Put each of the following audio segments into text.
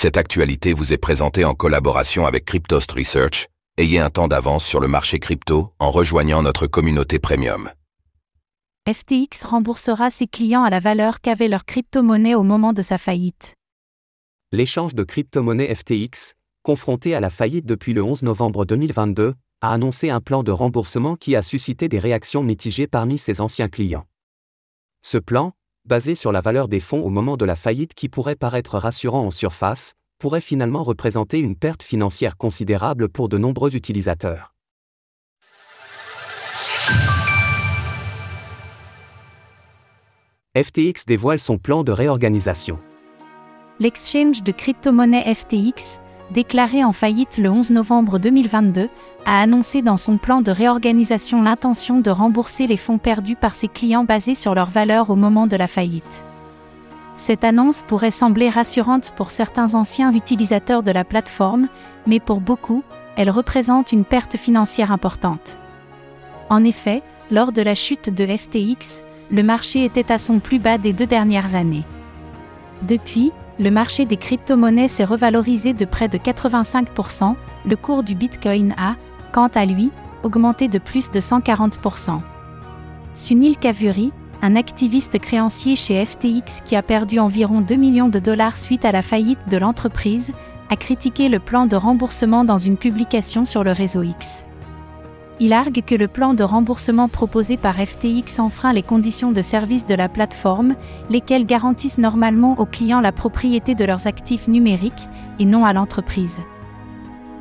Cette actualité vous est présentée en collaboration avec Cryptost Research. Ayez un temps d'avance sur le marché crypto en rejoignant notre communauté premium. FTX remboursera ses clients à la valeur qu'avait leur crypto-monnaie au moment de sa faillite. L'échange de crypto-monnaie FTX, confronté à la faillite depuis le 11 novembre 2022, a annoncé un plan de remboursement qui a suscité des réactions mitigées parmi ses anciens clients. Ce plan, basé sur la valeur des fonds au moment de la faillite qui pourrait paraître rassurant en surface, pourrait finalement représenter une perte financière considérable pour de nombreux utilisateurs. FTX dévoile son plan de réorganisation. L'exchange de crypto-monnaie FTX, déclaré en faillite le 11 novembre 2022, a annoncé dans son plan de réorganisation l'intention de rembourser les fonds perdus par ses clients basés sur leur valeur au moment de la faillite. Cette annonce pourrait sembler rassurante pour certains anciens utilisateurs de la plateforme, mais pour beaucoup, elle représente une perte financière importante. En effet, lors de la chute de FTX, le marché était à son plus bas des deux dernières années. Depuis, le marché des crypto-monnaies s'est revalorisé de près de 85%, le cours du Bitcoin a, quant à lui, augmenté de plus de 140%. Sunil Kavuri, un activiste créancier chez FTX qui a perdu environ 2 millions de dollars suite à la faillite de l'entreprise, a critiqué le plan de remboursement dans une publication sur le réseau X. Il argue que le plan de remboursement proposé par FTX enfreint les conditions de service de la plateforme, lesquelles garantissent normalement aux clients la propriété de leurs actifs numériques, et non à l'entreprise.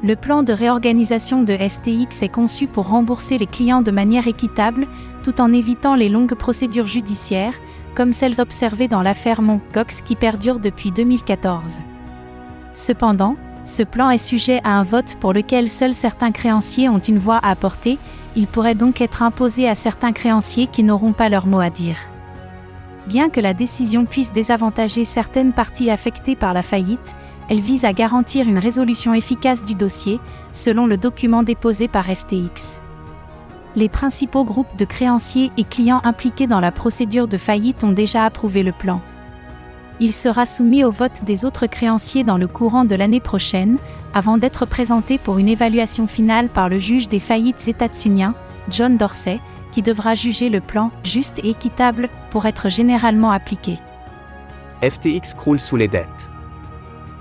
Le plan de réorganisation de FTX est conçu pour rembourser les clients de manière équitable, tout en évitant les longues procédures judiciaires, comme celles observées dans l'affaire Mt. Gox qui perdure depuis 2014. Cependant, ce plan est sujet à un vote pour lequel seuls certains créanciers ont une voix à apporter, il pourrait donc être imposé à certains créanciers qui n'auront pas leur mot à dire. Bien que la décision puisse désavantager certaines parties affectées par la faillite, elle vise à garantir une résolution efficace du dossier, selon le document déposé par FTX. Les principaux groupes de créanciers et clients impliqués dans la procédure de faillite ont déjà approuvé le plan. Il sera soumis au vote des autres créanciers dans le courant de l'année prochaine, avant d'être présenté pour une évaluation finale par le juge des faillites états-uniens, John Dorsey, qui devra juger le plan juste et équitable pour être généralement appliqué. FTX croule sous les dettes.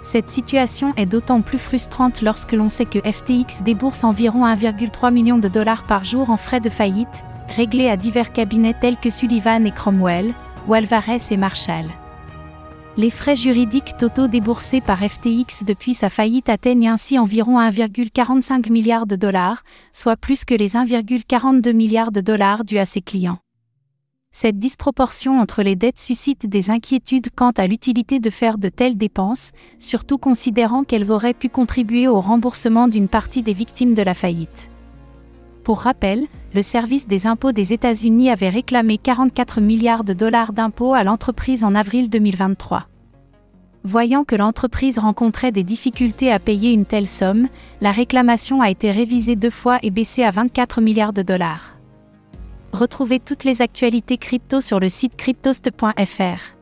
Cette situation est d'autant plus frustrante lorsque l'on sait que FTX débourse environ 1,3 million de dollars par jour en frais de faillite, réglés à divers cabinets tels que Sullivan et Cromwell, ou Alvarez et Marshall. Les frais juridiques totaux déboursés par FTX depuis sa faillite atteignent ainsi environ 1,45 milliard de dollars, soit plus que les 1,42 milliards de dollars dus à ses clients. Cette disproportion entre les dettes suscite des inquiétudes quant à l'utilité de faire de telles dépenses, surtout considérant qu'elles auraient pu contribuer au remboursement d'une partie des victimes de la faillite. Pour rappel, le service des impôts des États-Unis avait réclamé 44 milliards de dollars d'impôts à l'entreprise en avril 2023. Voyant que l'entreprise rencontrait des difficultés à payer une telle somme, la réclamation a été révisée deux fois et baissée à 24 milliards de dollars. Retrouvez toutes les actualités crypto sur le site cryptost.fr.